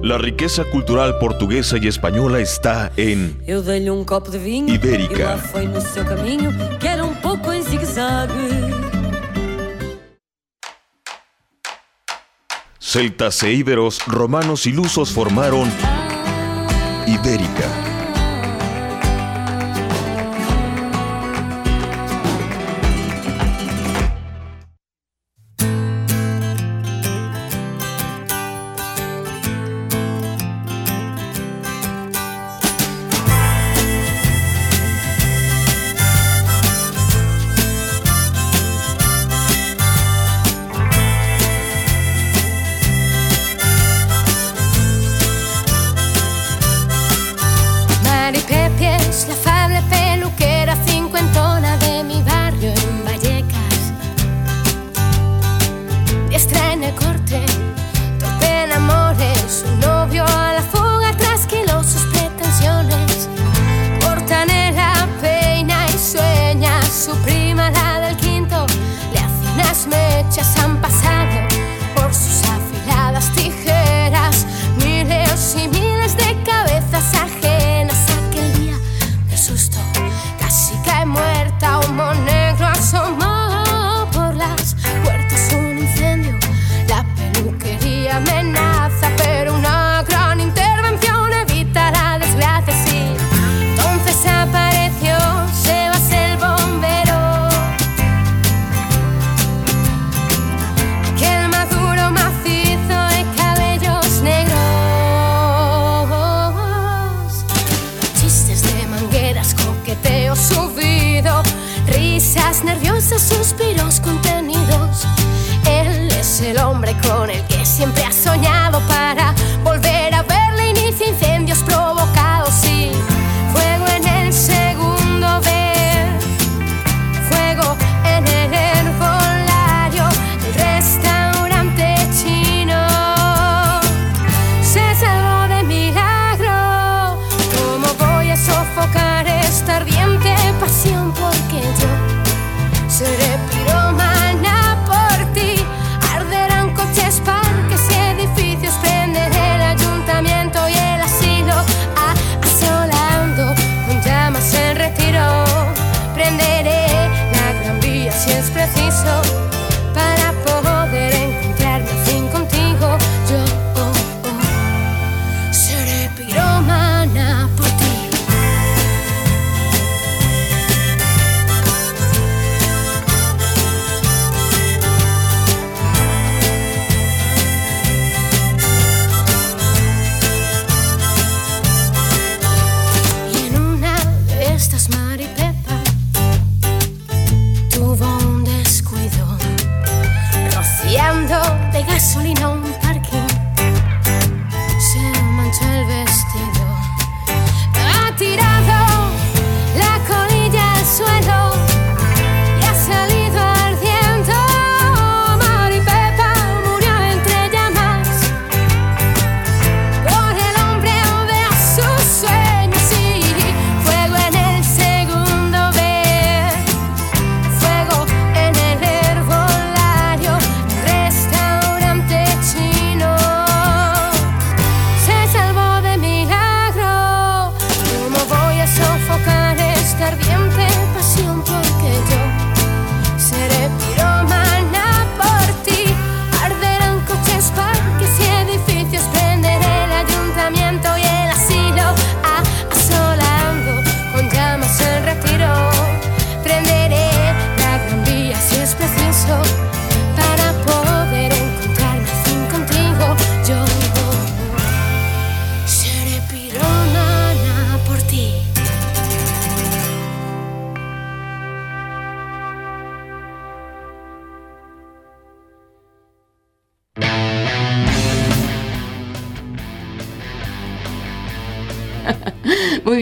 La riqueza cultural portuguesa y española está en Eu dei-lhe um copo de vinho Ibérica. e lá foi no seu caminho, que era um pouco em zigue-zague. celtas e íberos, romanos y lusos formaron Ibérica.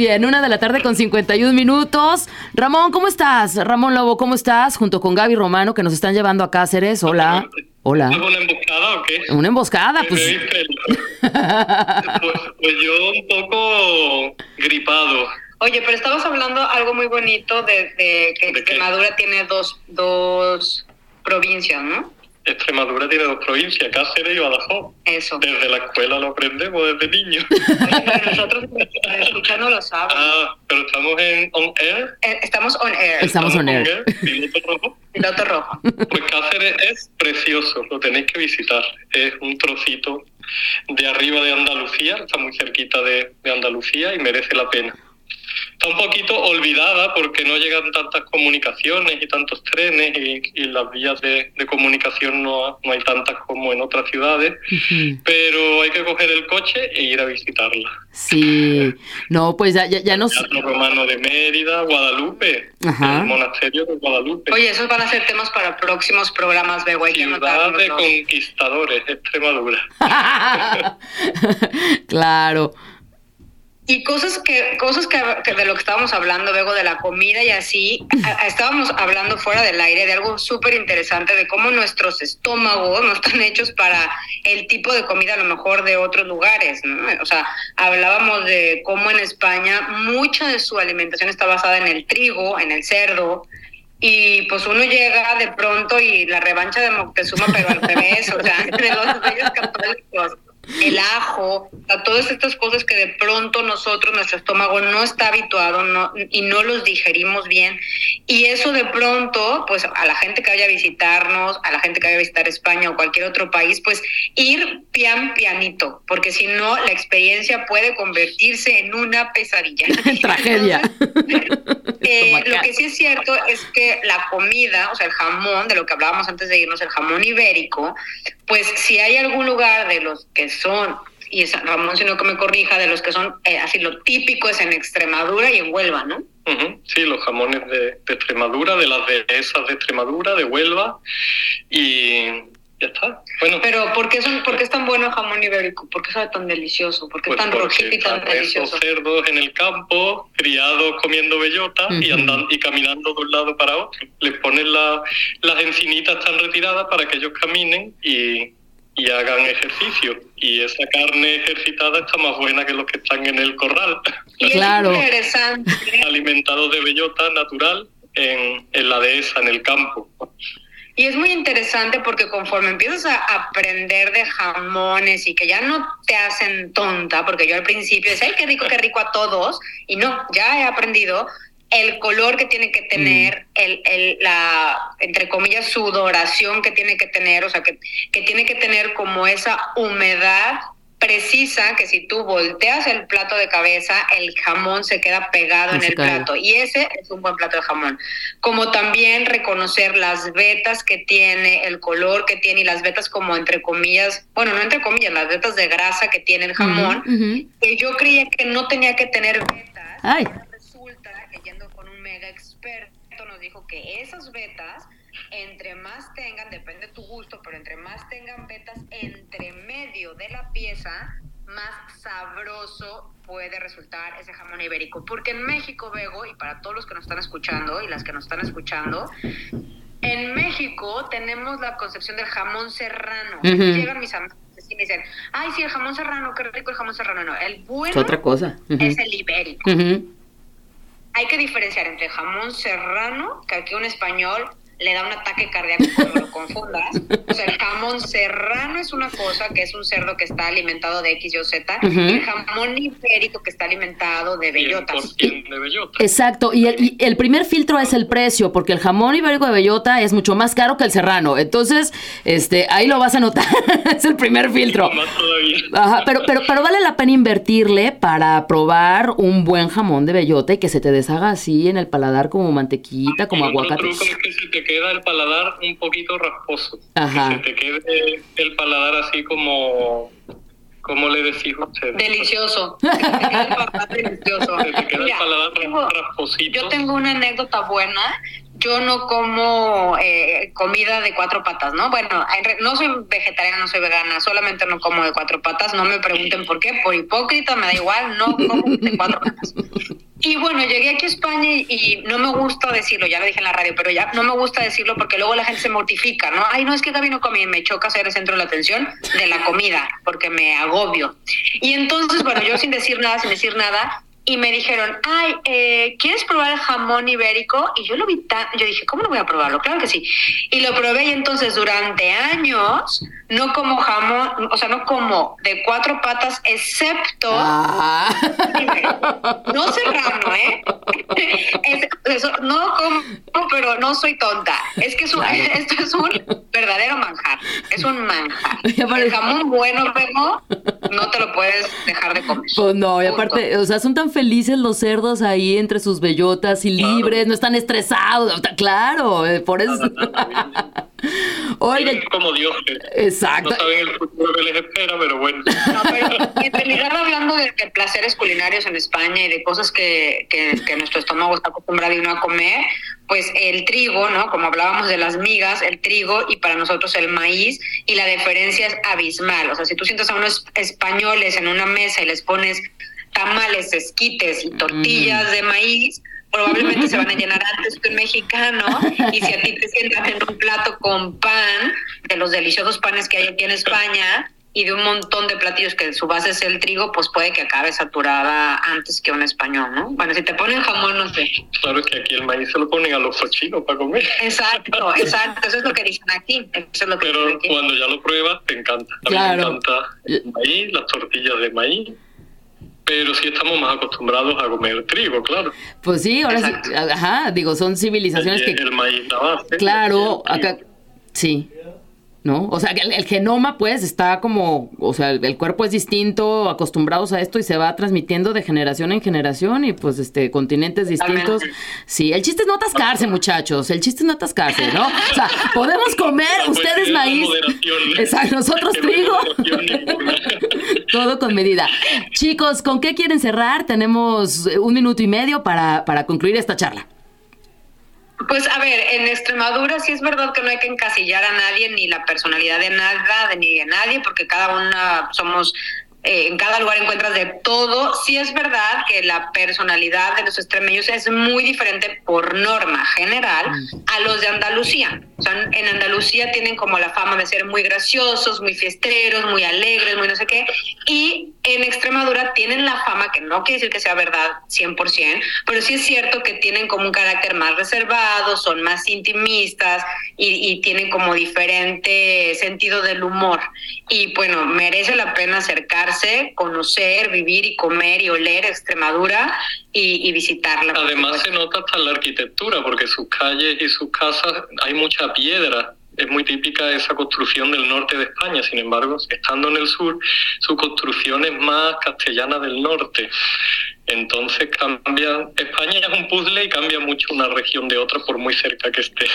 Bien, una de la tarde con 51 minutos. Ramón, ¿cómo estás? Ramón Lobo, ¿cómo estás? Junto con Gaby Romano, que nos están llevando a Cáceres. Hola. Hola. ¿Es una emboscada o qué? Una emboscada, ¿Me pues. pues, pues yo un poco gripado. Oye, pero estamos hablando algo muy bonito de, de que ¿De qué? Extremadura tiene dos, dos provincias, ¿no? Extremadura tiene dos provincias, Cáceres y Badajoz. Eso. Desde la escuela lo aprendemos desde niños. Nosotros escuchando lo saben. ah, pero estamos en on air. Eh, Estamos on air. Estamos on air. piloto rojo. Piloto rojo. Pues Cáceres es precioso, lo tenéis que visitar. Es un trocito de arriba de Andalucía, está muy cerquita de, de Andalucía y merece la pena. Está un poquito olvidada porque no llegan tantas comunicaciones y tantos trenes y, y las vías de, de comunicación no, no hay tantas como en otras ciudades, Ujú. pero hay que coger el coche e ir a visitarla. Sí. No, pues ya, ya, ya nos. Romano de Mérida, Guadalupe, Ajá. el monasterio de Guadalupe. Oye, esos van a ser temas para próximos programas, Bego. Hay que Ciudad de conquistadores, Extremadura. claro. Y cosas que, cosas que, de lo que estábamos hablando luego de la comida y así, estábamos hablando fuera del aire de algo súper interesante de cómo nuestros estómagos no están hechos para el tipo de comida a lo mejor de otros lugares, ¿no? O sea, hablábamos de cómo en España mucha de su alimentación está basada en el trigo, en el cerdo, y pues uno llega de pronto y la revancha de Moctezuma, pero al revés, o sea, de los reyes católicos el ajo, a todas estas cosas que de pronto nosotros, nuestro estómago no está habituado no, y no los digerimos bien. Y eso de pronto, pues a la gente que vaya a visitarnos, a la gente que vaya a visitar España o cualquier otro país, pues ir pian pianito, porque si no, la experiencia puede convertirse en una pesadilla. Tragedia. Eh, lo que sí es cierto es que la comida, o sea, el jamón, de lo que hablábamos antes de irnos, el jamón ibérico, pues si hay algún lugar de los que son, y Ramón, si no que me corrija, de los que son eh, así lo típico es en Extremadura y en Huelva, ¿no? Sí, los jamones de, Extremadura, de las dehesas de Extremadura, de Huelva, y ya está. Bueno. Pero ¿por qué, son, ¿por qué es tan bueno el jamón ibérico? ¿Por qué sabe tan delicioso? ¿Por qué es pues tan rojito y tan delicioso? cerdos en el campo, criados comiendo bellota y andando y caminando de un lado para otro. Les ponen la, las encinitas tan retiradas para que ellos caminen y, y hagan ejercicio. Y esa carne ejercitada está más buena que los que están en el corral. Y claro. es interesante. Alimentados de bellota natural en, en la dehesa, en el campo. Y es muy interesante porque conforme empiezas a aprender de jamones y que ya no te hacen tonta, porque yo al principio decía, ay, qué rico, qué rico a todos, y no, ya he aprendido el color que tiene que tener, mm. el, el, la, entre comillas, sudoración que tiene que tener, o sea, que, que tiene que tener como esa humedad precisa que si tú volteas el plato de cabeza, el jamón se queda pegado en el plato. Y ese es un buen plato de jamón. Como también reconocer las vetas que tiene, el color que tiene y las vetas como entre comillas, bueno, no entre comillas, las vetas de grasa que tiene el jamón, que yo creía que no tenía que tener vetas. Ay. Que yendo con un mega experto nos dijo que esas vetas entre más tengan, depende de tu gusto, pero entre más tengan vetas entre medio de la pieza, más sabroso puede resultar ese jamón ibérico. Porque en México, Bego, y para todos los que nos están escuchando y las que nos están escuchando, en México tenemos la concepción del jamón serrano. Llegan mis amigos y me dicen, ay, sí, el jamón serrano, qué rico el jamón serrano. No, el bueno es otra cosa. es el ibérico. Hay que diferenciar entre jamón serrano, que aquí un español le da un ataque cardíaco confundas. O sea, el jamón serrano es una cosa, que es un cerdo que está alimentado de X, Y o Z, y el jamón ibérico que está alimentado de bellotas. De bellota. Exacto, y el, el, primer filtro es el precio, porque el jamón ibérico de bellota es mucho más caro que el serrano. Entonces, este, ahí lo vas a notar, es el primer filtro. Ajá, pero, pero, pero vale la pena invertirle para probar un buen jamón de bellota y que se te deshaga así en el paladar como mantequita, como aguacate queda el paladar un poquito rasposo. Ajá. Que se te quede el paladar así como ¿Cómo le decís usted? Delicioso. Se te queda el paladar delicioso. Se te queda el paladar rasposito. Yo tengo una anécdota buena. Yo no como eh, comida de cuatro patas, ¿no? Bueno, no soy vegetariana, no soy vegana, solamente no como de cuatro patas. No me pregunten por qué, por hipócrita, me da igual, no como de cuatro patas. Y bueno, llegué aquí a España y, no me gusta decirlo, ya lo dije en la radio, pero ya no me gusta decirlo porque luego la gente se mortifica, ¿no? Ay, no es que Gaby no come me choca ser el centro de la atención de la comida, porque me agobio. Y entonces, bueno, yo sin decir nada, sin decir nada, y me dijeron, ay, eh, ¿quieres probar el jamón ibérico? Y yo lo vi tan, yo dije, ¿cómo no voy a probarlo? Claro que sí. Y lo probé y entonces durante años no como jamón, o sea, no como de cuatro patas, excepto... Ah. No serrano, ¿eh? no como, pero no soy tonta. Es que es esto es un verdadero manjar. Es un manjar. El jamón bueno, Remo, no te lo puedes dejar de comer. Pues no, y aparte, o sea, son tan felices los cerdos ahí entre sus bellotas y libres, no están estresados. Claro, eh, por eso. Oigan. como Dios. Exacto. No saben el futuro que les espera, pero bueno. No, pero en realidad hablando de, placeres culinarios en España y de cosas que, que, que nuestro estómago está acostumbrado y a comer, pues el trigo, ¿no? Como hablábamos de las migas, el trigo y para nosotros el maíz, y la diferencia es abismal. O sea, si tú sientas a unos españoles en una mesa y les pones tamales, esquites y tortillas de maíz, probablemente se van a llenar antes que un mexicano. Y si a ti te sientas en un plato con pan, de los deliciosos panes que hay aquí en España, y de un montón de platillos que su base es el trigo, pues puede que acabe saturada antes que un español, ¿no? Bueno, si te ponen jamón, no sé. Claro que aquí el maíz se lo ponen a los cochinos para comer. Exacto, exacto, eso es lo que dicen aquí. Eso es lo que Pero dicen aquí. cuando ya lo pruebas, te encanta. A mí Claro. me encanta el maíz, las tortillas de maíz. Pero sí estamos más acostumbrados a comer trigo, claro. Pues sí, ahora sí, ajá, digo, son civilizaciones el, que el maíz la base. Claro, el acá sí. ¿No? O sea, que el, el genoma, pues, está como, o sea, el, el cuerpo es distinto, acostumbrados a esto y se va transmitiendo de generación en generación y, pues, este, continentes distintos. Sí, el chiste es no atascarse, muchachos, el chiste es no atascarse, ¿no? O sea, podemos comer, Pues ustedes maíz, exacto, nosotros trigo. Todo con medida. Chicos, ¿con qué quieren cerrar? Tenemos un minuto y medio para, para concluir esta charla. Pues a ver, en Extremadura sí es verdad que no hay que encasillar a nadie, ni la personalidad de nada, de ni de nadie, porque cada una somos, eh, en cada lugar encuentras de todo. Sí es verdad que la personalidad de los extremeños es muy diferente por norma general a los de Andalucía. O sea, en Andalucía tienen como la fama de ser muy graciosos, muy fiesteros, muy alegres, muy no sé qué. Y en Extremadura tienen la fama, que no quiere decir que sea verdad 100%, pero sí es cierto que tienen como un carácter más reservado, son más intimistas y, y tienen como diferente sentido del humor. Y bueno, merece la pena acercarse, conocer, vivir y comer y oler Extremadura y, y visitarla. Además se nota hasta en la arquitectura, porque sus calles y sus casas hay mucha piedra. Es muy típica esa construcción del norte de España. Sin embargo, estando en el sur, su construcción es más castellana del norte. Entonces cambia. España es un puzzle y cambia mucho una región de otra por muy cerca que esté.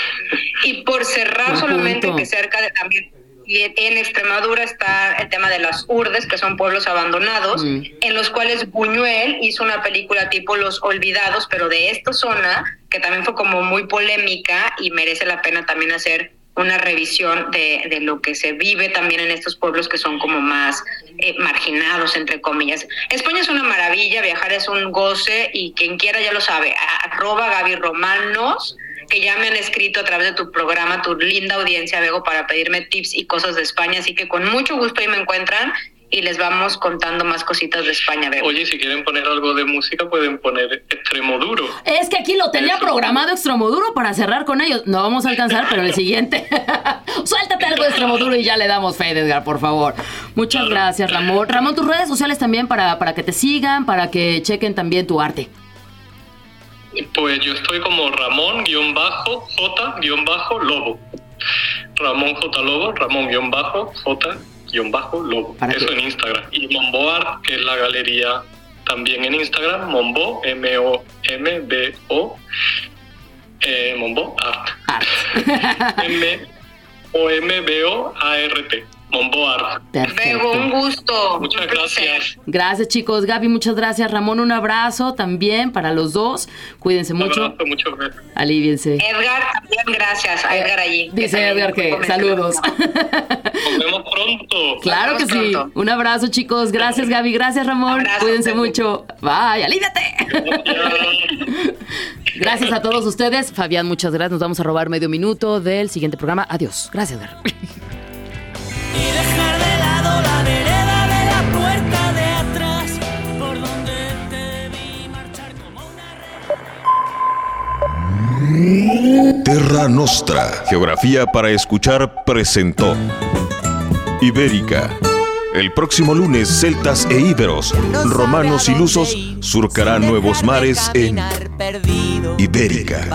Y por cerrar solamente que cerca de también y en Extremadura está el tema de las urdes, que son pueblos abandonados, Mm. en los cuales Buñuel hizo una película tipo Los Olvidados, pero de esta zona, que también fue como muy polémica y merece la pena también hacer una revisión de, de lo que se vive también en estos pueblos que son como más eh, marginados, entre comillas. España es una maravilla, viajar es un goce y quien quiera ya lo sabe. Arroba Gaby Romanos, que ya me han escrito a través de tu programa, tu linda audiencia, Bego, para pedirme tips y cosas de España. Así que con mucho gusto ahí me encuentran y les vamos contando más cositas de España, Bego. Oye, si quieren poner algo de música, pueden poner extremo duro. Es que aquí lo tenía Eso. programado Extremoduro para cerrar con ellos. No vamos a alcanzar, pero el siguiente. Suéltate algo de Extremoduro y ya le damos fe, Edgar, por favor. Muchas gracias, Ramón. Ramón, tus redes sociales también para, para que te sigan, para que chequen también tu arte. Pues yo estoy como Ramón-J-Lobo. Ramón J. Lobo, Ramón-J-Lobo. ¿Para Eso qué? en Instagram. Y Momboart, que es la galería también en Instagram, Mombo, M-O-M-B-O, eh, Mombo Art. Art. M-O-M-B-O-A-R-T. Mombo Art. Bego, un Perfecto. gusto. Muchas gracias. Gracias, chicos. Gaby, muchas gracias. Ramón, un abrazo también para los dos. Cuídense Un mucho. abrazo, muchas gracias. Alíviense. Edgar, también gracias a Edgar allí. que Dice Edgar que saludos. Nos vemos pronto. Claro que sí. pronto. Un abrazo, chicos. Gracias, Gaby. Gracias, Ramón. Abrazo, Cuídense mucho. Bye. Alíviate. Gracias. Gracias a todos ustedes. Fabián, muchas gracias. Nos vamos a robar medio minuto del siguiente programa. Adiós. Gracias, Edgar. Terra Nostra, Geografía para Escuchar, presentó Ibérica. El próximo lunes, celtas e íberos, romanos y lusos surcarán nuevos mares en. Ibérica.